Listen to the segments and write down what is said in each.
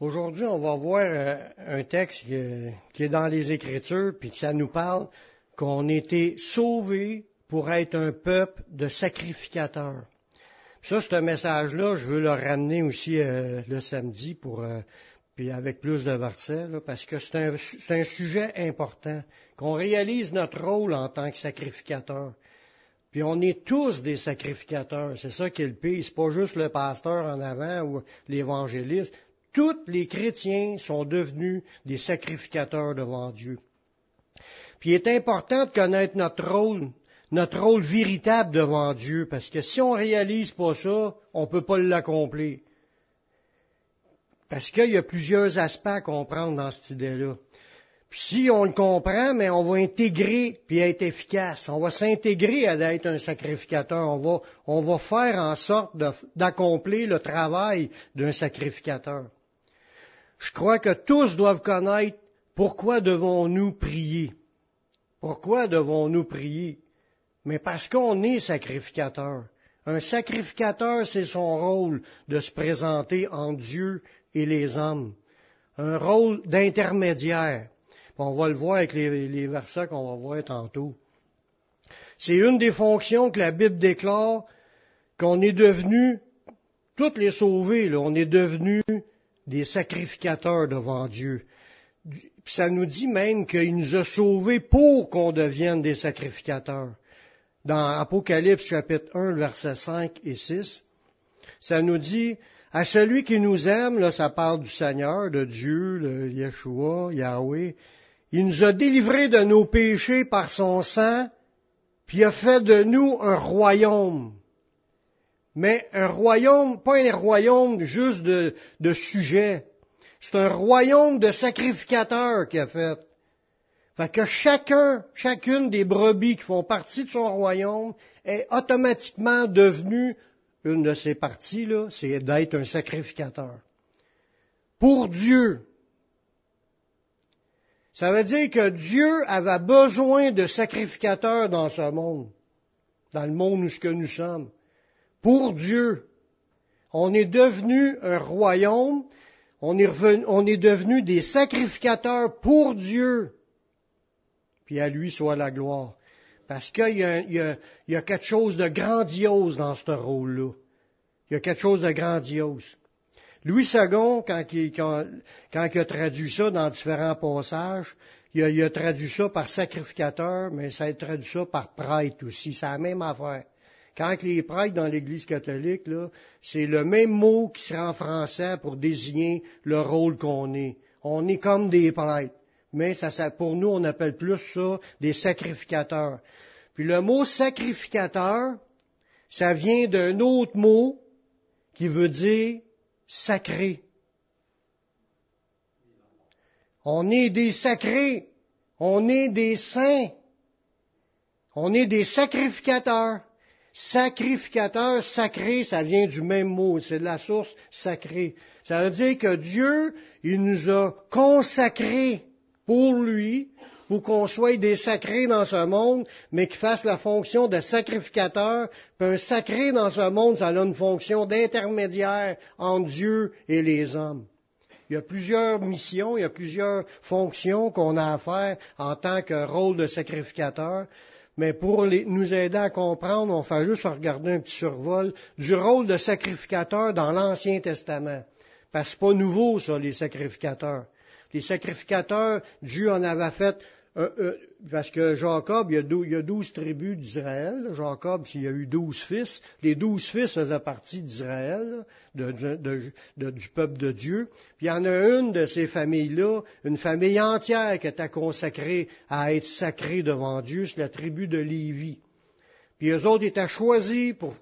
Aujourd'hui, on va voir euh, un texte qui est dans les Écritures, puis que ça nous parle qu'on était sauvés pour être un peuple de sacrificateurs. Ça, ce message-là, je veux le ramener aussi euh, le samedi euh, avec plus de versets, parce que c'est un, un, sujet important, qu'on réalise notre rôle en tant que sacrificateur. Puis on est tous des sacrificateurs. C'est ça qui est le pire. C'est pas juste le pasteur en avant ou l'évangéliste. Tous les chrétiens sont devenus des sacrificateurs devant Dieu. Puis il est important de connaître notre rôle, notre rôle véritable devant Dieu, parce que si on réalise pas ça, on peut pas l'accomplir. Parce qu'il y a plusieurs aspects à comprendre dans cette idée-là. Puis si on le comprend, mais on va intégrer puis être efficace. On va s'intégrer à être un sacrificateur. On va, on va faire en sorte d'accomplir le travail d'un sacrificateur. Je crois que tous doivent connaître pourquoi devons-nous prier. Pourquoi devons-nous prier? Mais parce qu'on est sacrificateur. Un sacrificateur, c'est son rôle de se présenter en Dieu et les hommes. Un rôle d'intermédiaire. On va le voir avec les, versets qu'on va voir tantôt. C'est une des fonctions que la Bible déclare qu'on est devenu, toutes les sauvés, on est devenu des sacrificateurs devant Dieu. ça nous dit même qu'il nous a sauvés pour qu'on devienne des sacrificateurs. Dans Apocalypse chapitre 1, versets 5 et 6, ça nous dit, à celui qui nous aime, là, ça parle du Seigneur, de Dieu, le Yeshua, Yahweh, il nous a délivrés de nos péchés par son sang, puis a fait de nous un royaume. Mais un royaume, pas un royaume juste de, de sujets. C'est un royaume de sacrificateurs qu'il a fait. Fait que chacun, chacune des brebis qui font partie de son royaume est automatiquement devenu une de ces parties-là, c'est d'être un sacrificateur. Pour Dieu, ça veut dire que Dieu avait besoin de sacrificateurs dans ce monde, dans le monde où ce que nous sommes. Pour Dieu, on est devenu un royaume, on est, revenu, devenu des sacrificateurs pour Dieu. Puis à lui soit la gloire. Parce qu'il y, a quelque chose de grandiose dans ce rôle-là. Il y a quelque chose de grandiose. Louis II, quand il, quand, il, a traduit ça dans différents passages, il a, il a, traduit ça par sacrificateur, mais ça a traduit ça par prêtre aussi. C'est la même affaire. Quand les prêtres dans l'Église catholique, c'est le même mot qui sera en français pour désigner le rôle qu'on est. On est comme des prêtres. Mais ça, ça, pour nous, on appelle plus ça des sacrificateurs. Puis le mot sacrificateur, ça vient d'un autre mot qui veut dire sacré. On est des sacrés. On est des saints. On est des sacrificateurs. Sacrificateur, sacré, ça vient du même mot, c'est de la source sacrée. Ça veut dire que Dieu, il nous a consacrés pour lui, pour qu'on soit des sacrés dans ce monde, mais qui fasse la fonction de sacrificateur. Puis un sacré dans ce monde, ça a une fonction d'intermédiaire entre Dieu et les hommes. Il y a plusieurs missions, il y a plusieurs fonctions qu'on a à faire en tant que rôle de sacrificateur. Mais pour nous aider à comprendre, on fait juste regarder un petit survol du rôle de sacrificateur dans l'Ancien Testament. Parce que c'est pas nouveau, ça, les sacrificateurs. Les sacrificateurs, Dieu en avait fait euh, euh, parce que Jacob, il y a douze, tribus d'Israël. Jacob, il y a eu douze fils. Les douze fils faisaient partie d'Israël, du peuple de Dieu. Puis il y en a une de ces familles-là, une famille entière qui était consacrée à être sacrée devant Dieu, c'est la tribu de Lévi. Puis eux autres étaient choisis pour,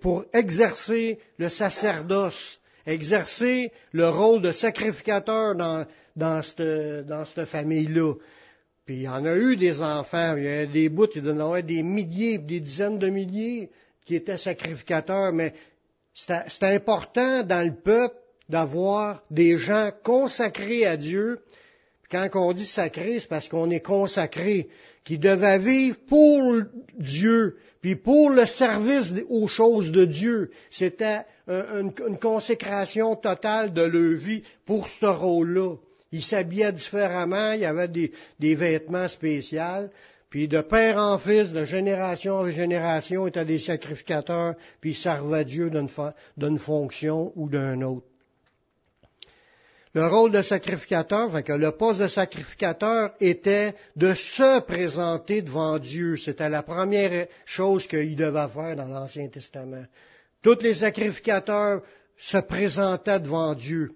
pour exercer le sacerdoce, exercer le rôle de sacrificateur dans cette famille-là. Puis il y en a eu des enfants, il y a des bouts, il y en des milliers, des dizaines de milliers qui étaient sacrificateurs, mais c'est important dans le peuple d'avoir des gens consacrés à Dieu. Quand on dit sacré, c'est parce qu'on est consacré, qui devait vivre pour Dieu, puis pour le service aux choses de Dieu. C'était une, consécration totale de leur vie pour ce rôle-là. Ils s'habillaient différemment, il y avait des, des vêtements spéciaux, puis de père en fils, de génération en génération, étaient des sacrificateurs, puis ils servaient Dieu d'une fonction ou d'un autre. Le rôle de sacrificateur, enfin que le poste de sacrificateur était de se présenter devant Dieu. C'était la première chose qu'il devait faire dans l'Ancien Testament. Tous les sacrificateurs se présentaient devant Dieu.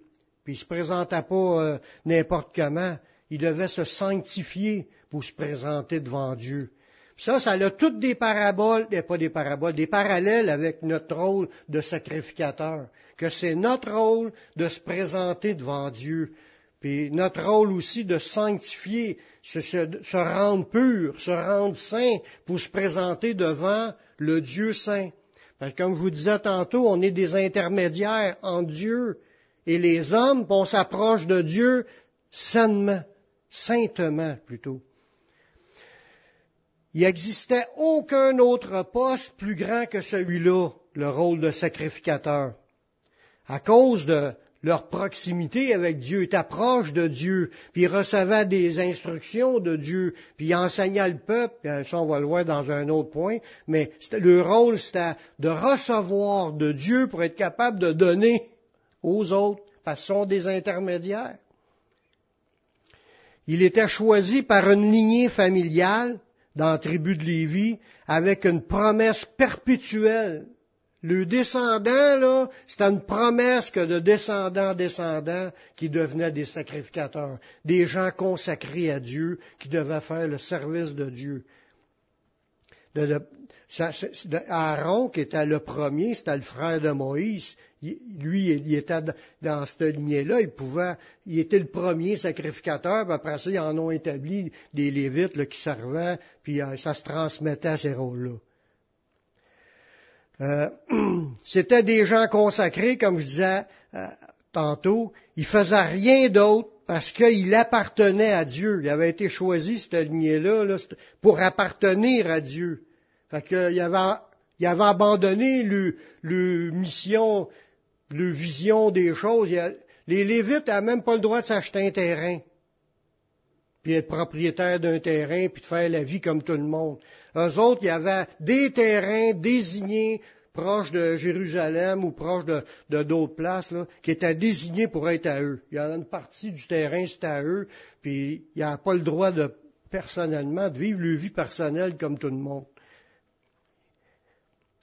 Puis ils se présentaient pas euh, n'importe comment. Ils devaient se sanctifier pour se présenter devant Dieu. Ça, ça a toutes des paraboles, pas des paraboles, des parallèles avec notre rôle de sacrificateur. Que c'est notre rôle de se présenter devant Dieu. Puis notre rôle aussi de sanctifier, se, rendre pur, se rendre saint pour se présenter devant le Dieu saint. Comme je vous disais tantôt, on est des intermédiaires en Dieu et les hommes, on s'approche de Dieu sainement, saintement plutôt. Il n'existait aucun autre poste plus grand que celui-là, le rôle de sacrificateur. À cause de leur proximité avec Dieu, étaient proche de Dieu, puis ils des instructions de Dieu, puis ils le peuple, ça on va le voir dans un autre point, mais le rôle c'était de recevoir de Dieu pour être capable de donner aux autres, parce des intermédiaires. Il était choisi par une lignée familiale, dans la tribu de Lévi avec une promesse perpétuelle. Le descendant, là, c'était une promesse que de descendant en descendant qui devenaient des sacrificateurs, des gens consacrés à Dieu, qui devaient faire le service de Dieu. Aaron, qui était le premier, c'était le frère de Moïse. Lui, il était dans cette lignée-là. Il pouvait, il était le premier sacrificateur. Puis après ça, ils en ont établi des Lévites qui servaient, puis euh, ça se transmettait à ces rôles-là. Euh, c'était des gens consacrés, comme je disais euh, tantôt. Ils faisaient rien d'autre parce qu'il appartenait à Dieu. Il avait été choisi, cette lignée-là, là, pour appartenir à Dieu. Fait qu'il avait, il avait abandonné le, le mission, le vision des choses. les Lévites n'avaient même pas le droit de s'acheter un terrain, puis être propriétaire d'un terrain, puis de faire la vie comme tout le monde. Eux autres, il y avait des terrains désignés proches de Jérusalem ou proches de d'autres places, là, qui étaient désignés pour être à eux. Il y en a une partie du terrain, c'était à eux, puis il n'y a pas le droit de personnellement de vivre leur vie personnelle comme tout le monde.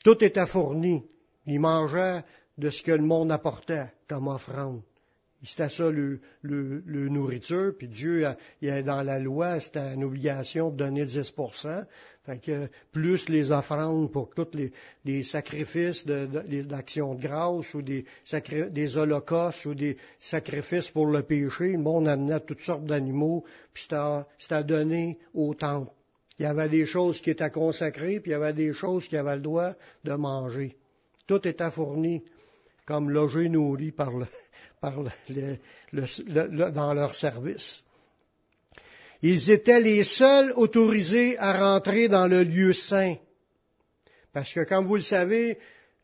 Tout était fourni. Ils mangeaient de ce que le monde apportait comme offrande. C'était ça le, nourriture, puis Dieu, il a, dans la loi, c'était une obligation de donner 10 fait que plus les offrandes pour tous les, sacrifices d'action de, grâce ou des, des holocaustes ou des sacrifices pour le péché, le monde amenait toutes sortes d'animaux, puis c'était donné au temple. Il y avait des choses qui étaient consacrées, puis il y avait des choses qui avaient le droit de manger. Tout était fourni comme logé nourri par dans leur service. Ils étaient les seuls autorisés à rentrer dans le lieu saint. Parce que, comme vous le savez,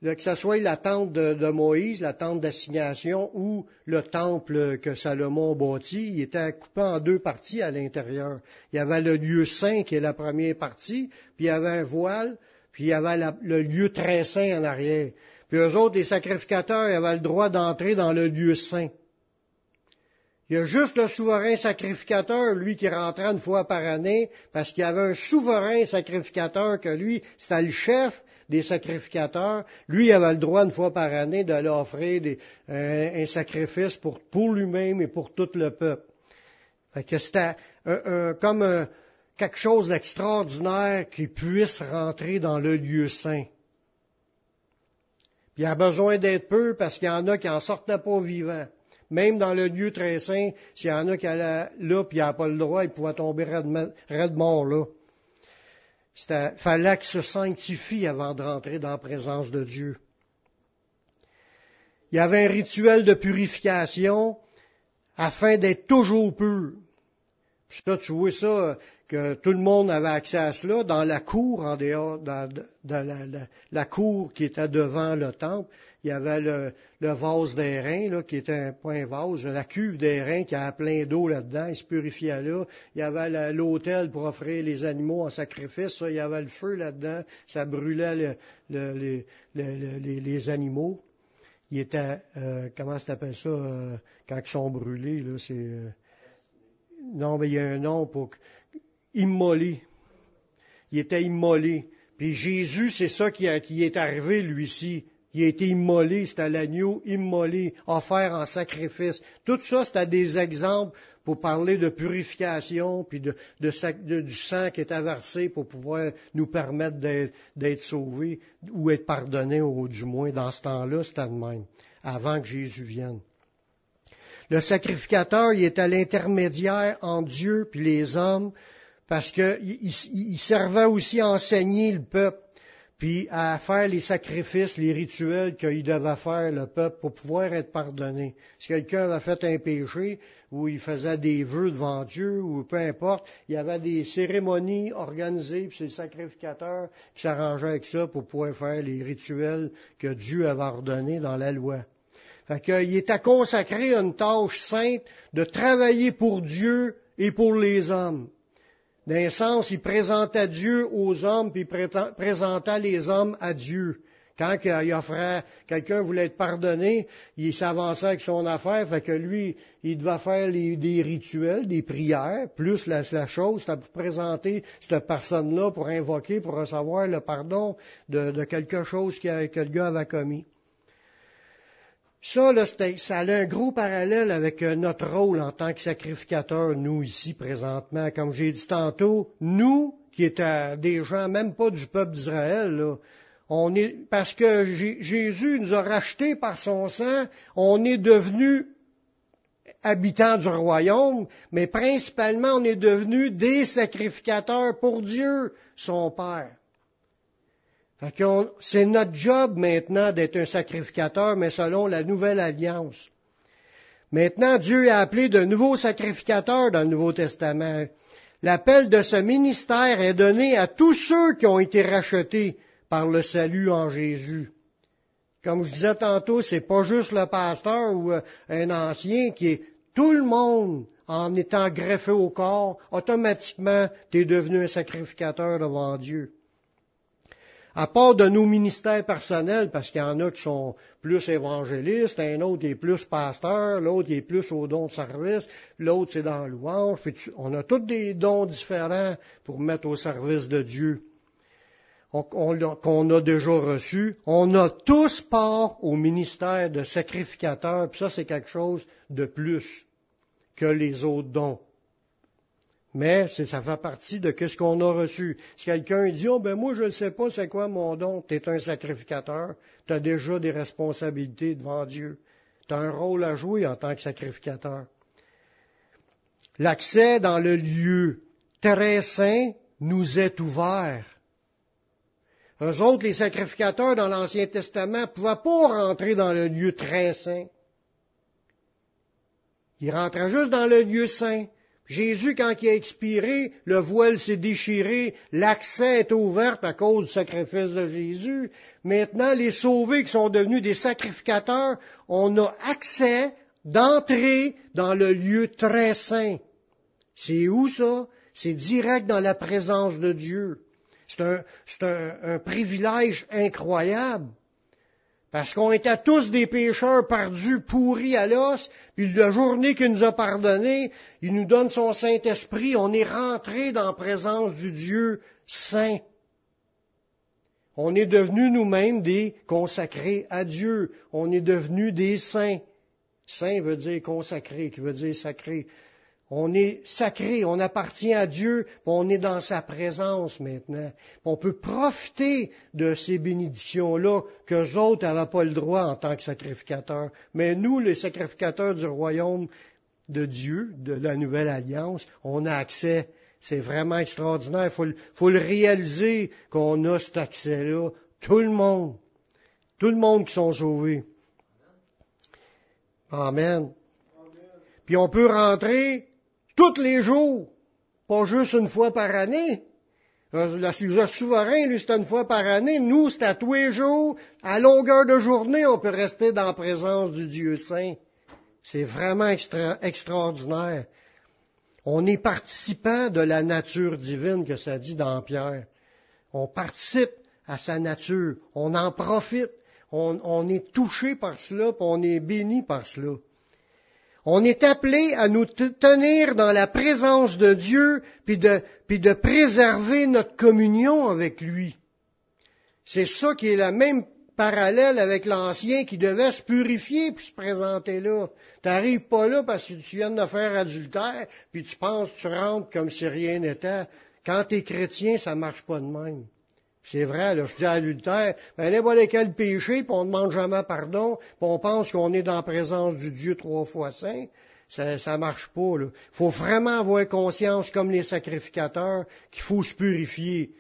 que ce soit la tente de, Moïse, la tente d'assignation ou le temple que Salomon bâtit, il était coupé en deux parties à l'intérieur. Il y avait le lieu saint qui est la première partie, puis il y avait un voile, puis il y avait le lieu très saint en arrière. Puis eux autres, les sacrificateurs, ils avaient le droit d'entrer dans le lieu saint. Il y a juste le souverain sacrificateur, lui, qui rentrait une fois par année, parce qu'il y avait un souverain sacrificateur que lui, c'était le chef des sacrificateurs, lui avait le droit une fois par année d'aller offrir un, sacrifice pour, lui-même et pour tout le peuple. Fait que c'était comme quelque chose d'extraordinaire qui puisse rentrer dans le lieu saint. Puis il a besoin d'être peu parce qu'il y en a qui en sortaient pas vivants. Même dans le lieu très saint, s'il y en a qui allaient là puis il a pas le droit, il pouvait tomber raide mort là. Il fallait qu'il se sanctifie avant de rentrer dans la présence de Dieu. Il y avait un rituel de purification afin d'être toujours pur. Puis ça, tu vois ça, que tout le monde avait accès à cela dans la cour, en dehors, dans, la, cour qui était devant le temple. Il y avait le, vase d'airain, là, qui était un, un vase, la cuve d'airain qui avait plein d'eau là-dedans, il se purifiait là. Il y avait l'autel pour offrir les animaux en sacrifice, il y avait le feu là-dedans, ça brûlait le, les, animaux. Il était, euh, comment ça s'appelle ça, euh, quand ils sont brûlés, là, c'est... Euh, non, mais il y a un nom pour immolé. Il était immolé. Puis Jésus, c'est ça qui, a, qui est arrivé, lui-ci. Il a été immolé, c'était l'agneau immolé, offert en sacrifice. Tout ça, c'était des exemples pour parler de purification, puis de, du sang qui est versé pour pouvoir nous permettre d'être sauvés ou être pardonnés, ou du moins dans ce temps-là, c'était de même, avant que Jésus vienne. Le sacrificateur, il était l'intermédiaire entre Dieu puis les hommes, parce qu'il il servait aussi à enseigner le peuple, puis à faire les sacrifices, les rituels qu'il devait faire le peuple pour pouvoir être pardonné. Si quelqu'un avait fait un péché, ou il faisait des vœux devant Dieu, ou peu importe, il y avait des cérémonies organisées, puis c'est le sacrificateur qui s'arrangeait avec ça pour pouvoir faire les rituels que Dieu avait ordonnés dans la loi. Fait qu'il était consacré à une tâche sainte de travailler pour Dieu et pour les hommes. D'un sens, il présentait Dieu aux hommes, puis il présentait les hommes à Dieu. Quand quelqu'un voulait être pardonné, il s'avançait avec son affaire, fait que lui, il devait faire des rituels, des prières, plus la, chose, c'était pour présenter cette personne-là, pour invoquer, pour recevoir le pardon de, quelque chose que, que le gars avait commis. Ça, là, ça a un gros parallèle avec euh, notre rôle en tant que sacrificateur, nous ici présentement. Comme j'ai dit tantôt, nous, qui étions des gens même pas du peuple d'Israël, on est, parce que Jésus nous a rachetés par son sang, on est devenus habitants du royaume, mais principalement on est devenus des sacrificateurs pour Dieu, son Père. C'est notre job maintenant d'être un sacrificateur, mais selon la nouvelle alliance. Maintenant, Dieu a appelé de nouveaux sacrificateurs dans le Nouveau Testament. L'appel de ce ministère est donné à tous ceux qui ont été rachetés par le salut en Jésus. Comme je disais tantôt, c'est pas juste le pasteur ou euh, un ancien qui est tout le monde en étant greffé au corps, automatiquement, tu devenu un sacrificateur devant Dieu à part de nos ministères personnels, parce qu'il y en a qui sont plus évangélistes, un autre est plus pasteur, l'autre est plus au don de service, l'autre c'est dans louange. On a tous des dons différents pour mettre au service de Dieu qu'on a déjà reçus. On a tous part au ministère de sacrificateur, puis ça c'est quelque chose de plus que les autres dons. Mais ça fait partie de ce qu'on a reçu. Si quelqu'un dit, oh ben moi je ne sais pas c'est quoi mon don, tu es un sacrificateur, tu as déjà des responsabilités devant Dieu. Tu as un rôle à jouer en tant que sacrificateur. L'accès dans le lieu très saint nous est ouvert. Eux autres, les sacrificateurs dans l'Ancien Testament, ne pouvaient pas rentrer dans le lieu très saint. Ils rentraient juste dans le lieu saint. Jésus, quand il a expiré, le voile s'est déchiré, l'accès est ouvert à cause du sacrifice de Jésus. Maintenant, les sauvés qui sont devenus des sacrificateurs, on a accès d'entrer dans le lieu très saint. C'est où ça? C'est direct dans la présence de Dieu. C'est un, un, un privilège incroyable. Parce qu'on était tous des pécheurs perdus, pourris à l'os, puis la journée qu'il nous a pardonné, il nous donne son Saint-Esprit, on est rentré dans la présence du Dieu saint. On est devenus nous-mêmes des consacrés à Dieu. On est devenus des saints. Saint veut dire consacré, qui veut dire sacré. On est sacré, on appartient à Dieu, on est dans sa présence maintenant. On peut profiter de ces bénédictions-là que autres n'avaient pas le droit en tant que sacrificateurs. Mais nous, les sacrificateurs du royaume de Dieu, de la nouvelle alliance, on a accès. C'est vraiment extraordinaire. Il faut, le réaliser qu'on a cet accès-là. Tout le monde. Tout le monde qui sont sauvés. Amen. Puis on peut rentrer tous les jours. pas juste une fois par année. Le, le souverain, lui, c'est une fois par année. Nous, c'est à tous les jours. À longueur de journée, on peut rester dans la présence du Dieu saint. C'est vraiment extra, extraordinaire. On est participant de la nature divine que ça dit dans Pierre. On participe à sa nature. On en profite. On, on est touché par cela, puis on est béni par cela. On est appelé à nous tenir dans la présence de Dieu, puis de, puis de préserver notre communion avec lui. C'est ça qui est la même parallèle avec l'ancien qui devait se purifier puis se présenter là. T'arrives pas là parce que tu viens de faire adultère, puis tu penses tu rentres comme si rien n'était. Quand tu es chrétien, ça marche pas de même. C'est vrai, là, je dis adultère, ben n'importe quel péché, puis on ne demande jamais pardon, puis on pense qu'on est dans la présence du Dieu trois fois saint. Ça, ça marche pas, là. faut vraiment avoir conscience, comme les sacrificateurs, qu'il faut se purifier.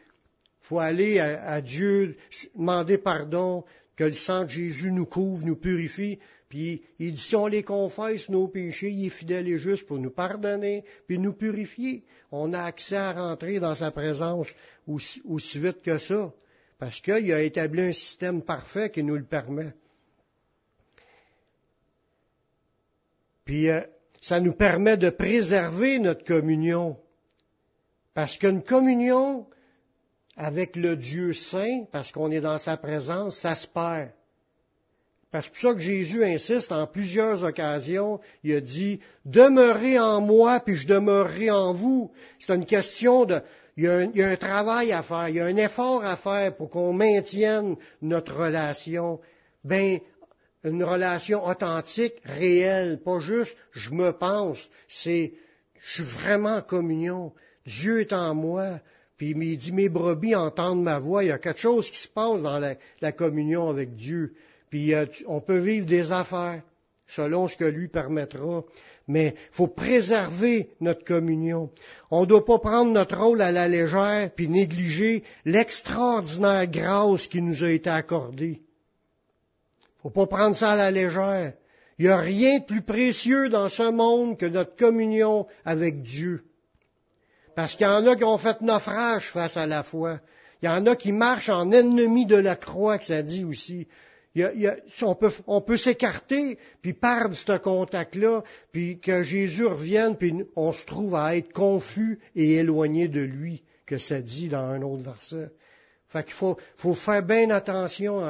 Il faut aller à, Dieu, demander pardon, que le sang de Jésus nous couvre, nous purifie. Puis il si on les confesse, nos péchés, il est fidèle et juste pour nous pardonner, puis nous purifier. On a accès à rentrer dans sa présence aussi, aussi vite que ça, parce qu'il a établi un système parfait qui nous le permet. Puis euh, ça nous permet de préserver notre communion. Parce qu'une communion, avec le Dieu saint, parce qu'on est dans sa présence, ça se perd. Que c'est pour ça que Jésus insiste en plusieurs occasions, il a dit, demeurez en moi, puis je demeurerai en vous. C'est une question de, il y, a un, il y, a un, travail à faire, il y a un effort à faire pour qu'on maintienne notre relation. Ben, une relation authentique, réelle, pas juste je me pense, c'est je suis vraiment en communion. Dieu est en moi, puis il dit, mes brebis entendent ma voix. Il y a quelque chose qui se passe dans la, communion avec Dieu. Puis euh, on peut vivre des affaires selon ce que lui permettra. Mais il faut préserver notre communion. On ne doit pas prendre notre rôle à la légère puis négliger l'extraordinaire grâce qui nous a été accordée. Il faut pas prendre ça à la légère. Il n'y a rien de plus précieux dans ce monde que notre communion avec Dieu. Parce qu'il y en a qui ont fait naufrage face à la foi. Il y en a qui marchent en ennemi de la croix, que ça dit aussi. On peut, s'écarter, puis perdre ce contact-là, puis que Jésus revienne, puis on se trouve à être confus et éloigné de lui, que ça dit dans un autre verset. Fait qu'il faut, faire bien attention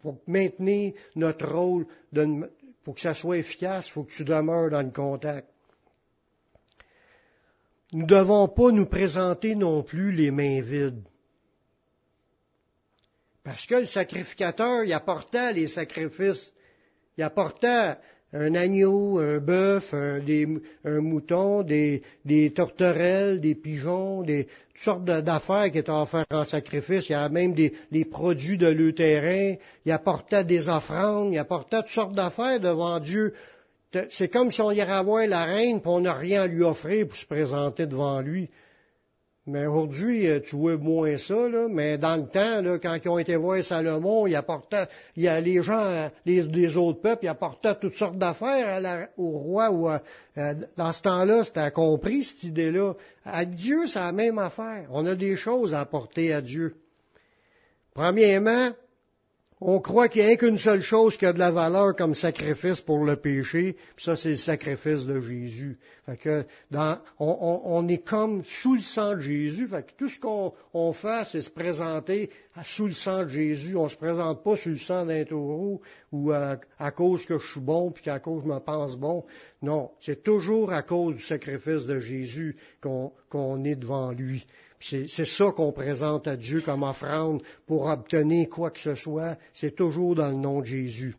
pour maintenir notre rôle, pour que ça soit efficace, il faut que tu demeures dans le contact. Nous ne devons pas nous présenter non plus les mains vides. Parce que le sacrificateur, il apportait les sacrifices. Il apportait un agneau, un bœuf, un, mouton, des, tourterelles, des pigeons, des, toutes sortes d'affaires qui étaient offertes en sacrifice. Il y a même des les produits de le terrain. Il apportait des offrandes. Il apportait toutes sortes d'affaires devant Dieu c'est comme si on irait voir la reine, puis on n'a rien à lui offrir pour se présenter devant lui. Mais aujourd'hui, euh, tu vois moins ça, là. Mais dans le temps, là, quand ils ont été voir Salomon, il apportait, il y a les gens, les, autres peuples, ils apportaient toutes sortes d'affaires au roi. Ou euh, dans ce temps-là, c'était compris cette idée-là. À Dieu, c'est la même affaire. On a des choses à apporter à Dieu. Premièrement, on croit qu'il n'y a qu'une seule chose qui a de la valeur comme sacrifice pour le péché, puis ça c'est le sacrifice de Jésus. Fait que on, est comme sous le sang de Jésus. Fait que tout ce qu'on fait, c'est se présenter sous le sang de Jésus. On ne se présente pas sous le sang d'un taureau ou à, cause que je suis bon puis qu'à cause je me pense bon. Non, c'est toujours à cause du sacrifice de Jésus qu'on est devant lui. C'est ça qu'on présente à Dieu comme offrande pour obtenir quoi que ce soit. C'est toujours dans le nom de Jésus.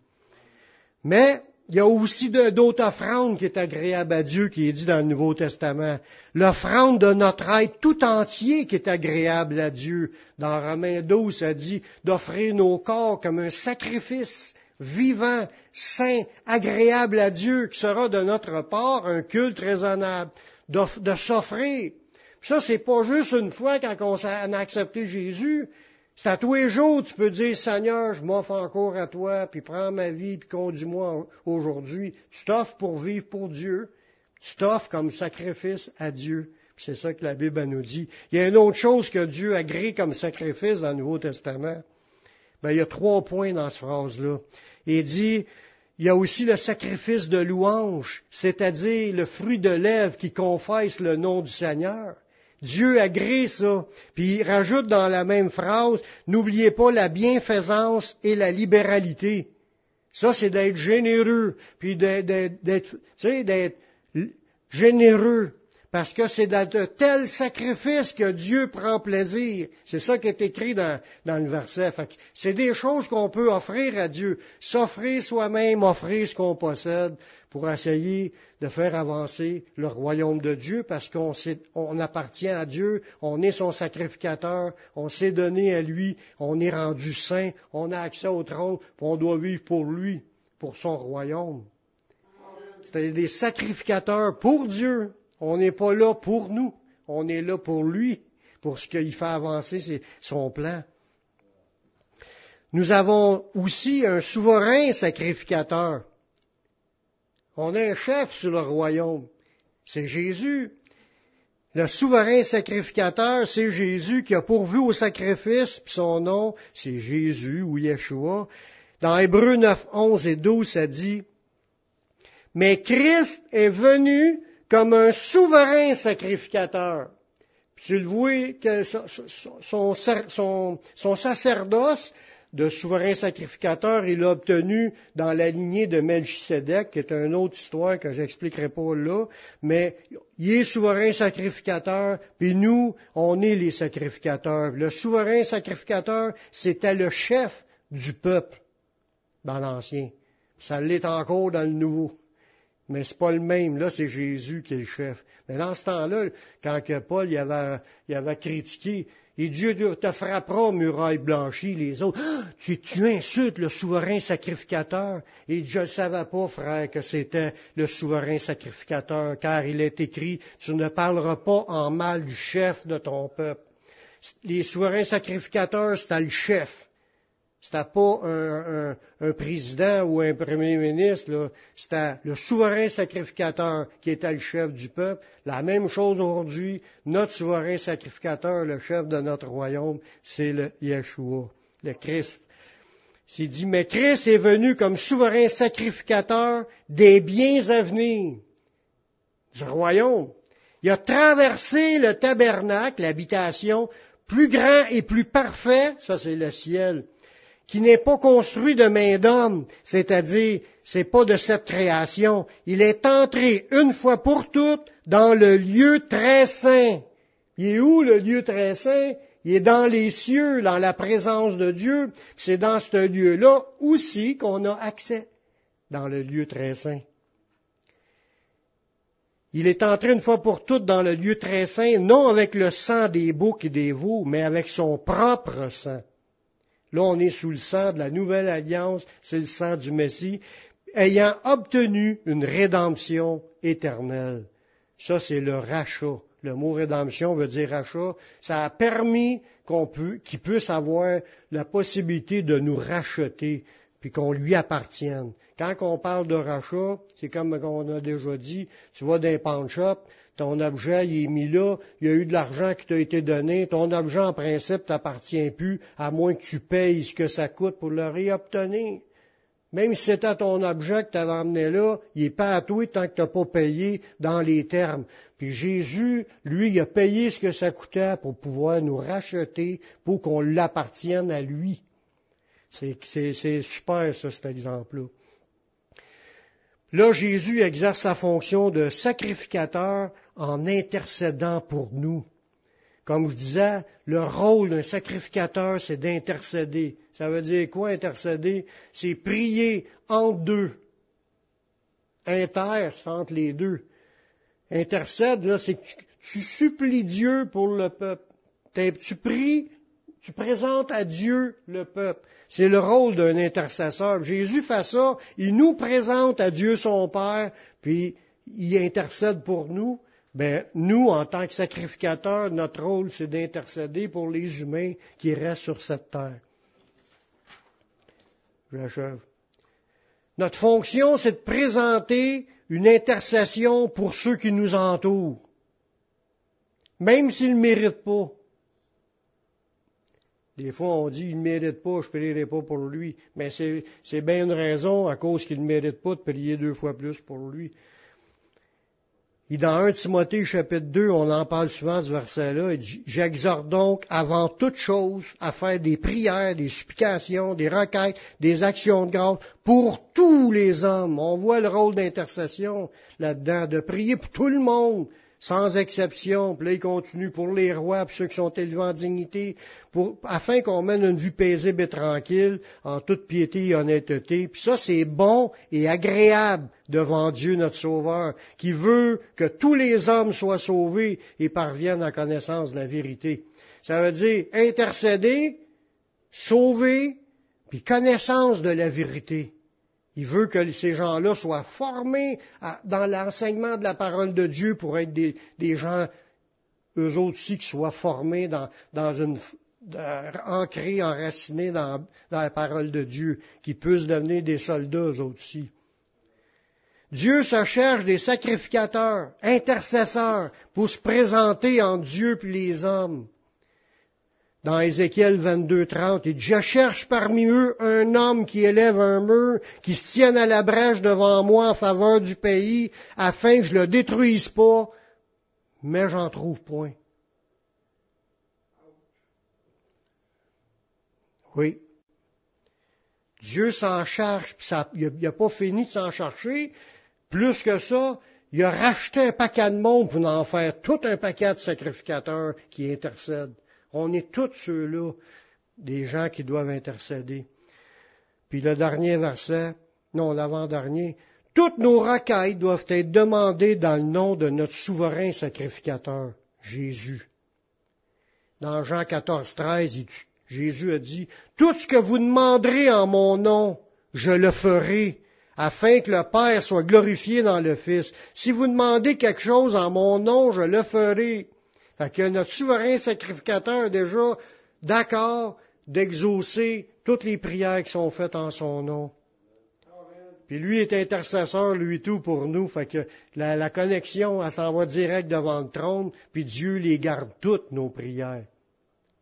Mais il y a aussi d'autres offrandes qui est agréable à Dieu, qui est dit dans le Nouveau Testament. L'offrande de notre être tout entier qui est agréable à Dieu. Dans Romains 12, ça dit d'offrir nos corps comme un sacrifice vivant, saint, agréable à Dieu, qui sera de notre part un culte raisonnable, de s'offrir ça, c'est pas juste une fois quand on a accepté Jésus. C'est à tous les jours, tu peux dire, Seigneur, je m'offre encore à toi, puis prends ma vie, puis conduis-moi aujourd'hui. Tu t'offres pour vivre pour Dieu. Tu t'offres comme sacrifice à Dieu. C'est ça que la Bible nous dit. Il y a une autre chose que Dieu agrée comme sacrifice dans le Nouveau Testament. Ben, il y a trois points dans cette phrase-là. Il dit, il y a aussi le sacrifice de louange, c'est-à-dire le fruit de lèvres qui confesse le nom du Seigneur. Dieu agrée ça. Puis il rajoute dans la même phrase, n'oubliez pas la bienfaisance et la libéralité. Ça, c'est d'être généreux, puis d'être, généreux parce que c'est dans de tels sacrifices que Dieu prend plaisir. C'est ça qui est écrit dans, le verset. C'est des choses qu'on peut offrir à Dieu. S'offrir soi-même, offrir ce qu'on possède pour essayer de faire avancer le royaume de Dieu parce qu'on on appartient à Dieu, on est son sacrificateur, on s'est donné à lui, on est rendu saint, on a accès au trône, on doit vivre pour lui, pour son royaume. C'est des sacrificateurs pour Dieu. On n'est pas là pour nous, on est là pour lui, pour ce qu'il fait avancer son plan. Nous avons aussi un souverain sacrificateur. On a un chef sur le royaume, c'est Jésus. Le souverain sacrificateur, c'est Jésus qui a pourvu au sacrifice, puis son nom, c'est Jésus ou Yeshua. Dans Hébreux 9, 11 et 12, ça dit, Mais Christ est venu comme un souverain sacrificateur. Puis tu le vois que son, sacerdoce de souverain sacrificateur, il l'a obtenu dans la lignée de Melchisedec, qui est une autre histoire que j'expliquerai pas là, mais il est souverain sacrificateur, puis nous, on est les sacrificateurs. Le souverain sacrificateur, c'était le chef du peuple dans l'Ancien. Ça l'est encore dans le Nouveau. Mais c'est pas le même. Là, c'est Jésus qui est le chef. Mais dans ce temps-là, quand Paul il avait, il avait critiqué, et Dieu te frappera, muraille blanchie, les autres. Ah, tu, insultes le souverain sacrificateur. Et je ne savais pas, frère, que c'était le souverain sacrificateur, car il est écrit, tu ne parleras pas en mal du chef de ton peuple. Les souverains sacrificateurs, c'était le chef. C'était pas un, président ou un premier ministre, c'était le souverain sacrificateur qui était le chef du peuple. La même chose aujourd'hui, notre souverain sacrificateur, le chef de notre royaume, c'est le Yeshua, le Christ. C'est dit, mais Christ est venu comme souverain sacrificateur des biens à venir du royaume. Il a traversé le tabernacle, l'habitation, plus grand et plus parfait, ça c'est le ciel, qui n'est pas construit de main d'homme, c'est-à-dire, c'est pas de cette création. Il est entré une fois pour toutes dans le lieu très saint. Il est où le lieu très saint? Il est dans les cieux, dans la présence de Dieu. C'est dans ce lieu-là aussi qu'on a accès, dans le lieu très saint. Il est entré une fois pour toutes dans le lieu très saint, non avec le sang des boucs et des veaux, mais avec son propre sang. Là, on est sous le sang de la nouvelle alliance, c'est le sang du Messie, ayant obtenu une rédemption éternelle. Ça, c'est le rachat. Le mot rédemption veut dire rachat. Ça a permis qu'on qu'il puisse avoir la possibilité de nous racheter, puis qu'on lui appartienne. Quand on parle de rachat, c'est comme on a déjà dit, tu vas dans un pawn ton objet il est mis là, il y a eu de l'argent qui t'a été donné, ton objet en principe t'appartient plus, à moins que tu payes ce que ça coûte pour le réobtenir. Même si c'était ton objet que tu avais emmené là, il n'est pas à toi tant que tu n'as pas payé dans les termes. Puis Jésus, lui, il a payé ce que ça coûtait pour pouvoir nous racheter, pour qu'on l'appartienne à lui. C'est super, ça, cet exemple-là. Là, Jésus exerce sa fonction de sacrificateur en intercédant pour nous. Comme je disais, le rôle d'un sacrificateur, c'est d'intercéder. Ça veut dire quoi intercéder? C'est prier entre deux. Inter, c'est entre les deux. Intercède, là, c'est que tu, supplies Dieu pour le peuple. Tu pries, tu présentes à Dieu le peuple. C'est le rôle d'un intercesseur. Jésus fait ça, il nous présente à Dieu son Père, puis il intercède pour nous. Ben, nous, en tant que sacrificateurs, notre rôle, c'est d'intercéder pour les humains qui restent sur cette terre. J'achève. Notre fonction, c'est de présenter une intercession pour ceux qui nous entourent. même s'il ne mérite pas. Des fois, on dit, il ne mérite pas, je ne prierai pas pour lui. Mais c'est bien une raison, à cause qu'il ne mérite pas, de prier deux fois plus pour lui. Et dans 1 Timothée chapitre 2, on en parle souvent ce verset-là, il dit, j'exhorte donc avant toute chose à faire des prières, des supplications, des requêtes, des actions de grâce pour tous les hommes. On voit le rôle d'intercession là-dedans, de prier pour tout le monde, sans exception. Puis là, il continue pour les rois, pour ceux qui sont élevés en dignité, pour, afin qu'on mène une vie paisible et tranquille, en toute piété et honnêteté. Puis ça, c'est bon et agréable devant Dieu, notre Sauveur, qui veut que tous les hommes soient sauvés et parviennent à connaissance de la vérité. Ça veut dire intercéder, sauver, puis connaissance de la vérité. Il veut que ces gens-là soient formés dans l'enseignement de la parole de Dieu pour être des, gens, eux aussi, qui soient formés dans, une, ancrés, enracinés dans, la parole de Dieu, qui puissent devenir des soldats, eux aussi. Dieu se cherche des sacrificateurs, intercesseurs, pour se présenter en Dieu puis les hommes dans Ézéchiel 22, 30, il dit, je cherche parmi eux un homme qui élève un mur, qui se tienne à la brèche devant moi en faveur du pays, afin que je le détruise pas, mais j'en trouve point. Oui. Dieu s'en charge, puis ça, il n'a pas fini de s'en chercher. Plus que ça, il a racheté un paquet de monde pour en faire tout un paquet de sacrificateurs qui intercèdent. On est tous ceux-là, des gens qui doivent intercéder. Puis le dernier verset, non, l'avant-dernier, toutes nos requêtes doivent être demandées dans le nom de notre souverain sacrificateur, Jésus. Dans Jean 14, 13, Jésus a dit, Tout ce que vous demanderez en mon nom, je le ferai, afin que le Père soit glorifié dans le Fils. Si vous demandez quelque chose en mon nom, je le ferai. Fait que notre souverain sacrificateur est déjà d'accord d'exaucer toutes les prières qui sont faites en son nom. Puis lui est intercesseur, lui tout pour nous. Fait que la, connexion, elle s'en va direct devant le trône, puis Dieu les garde toutes nos prières.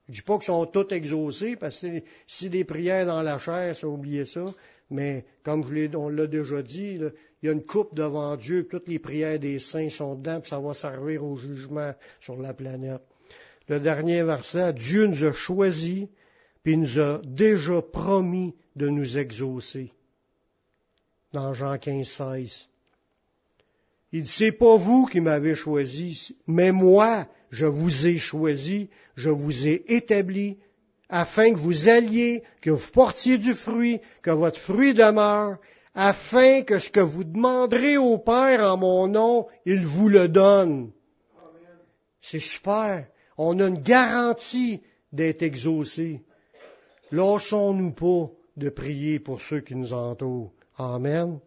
Je dis pas qu'elles sont toutes exaucées, parce que si des prières dans la chair, ça oubliez ça. Mais comme on l'a déjà dit, il y a une coupe devant Dieu, toutes les prières des saints sont dedans, puis ça va servir au jugement sur la planète. Le dernier verset, Dieu nous a choisis, puis nous a déjà promis de nous exaucer. Dans Jean 15, 16. Il dit, c'est pas vous qui m'avez choisi, mais moi, je vous ai choisi, je vous ai établi, afin que vous alliez, que vous portiez du fruit, que votre fruit demeure, afin que ce que vous demanderez au Père en mon nom, il vous le donne. C'est super. On a une garantie d'être exaucé. Lâchons-nous pas de prier pour ceux qui nous entourent. Amen.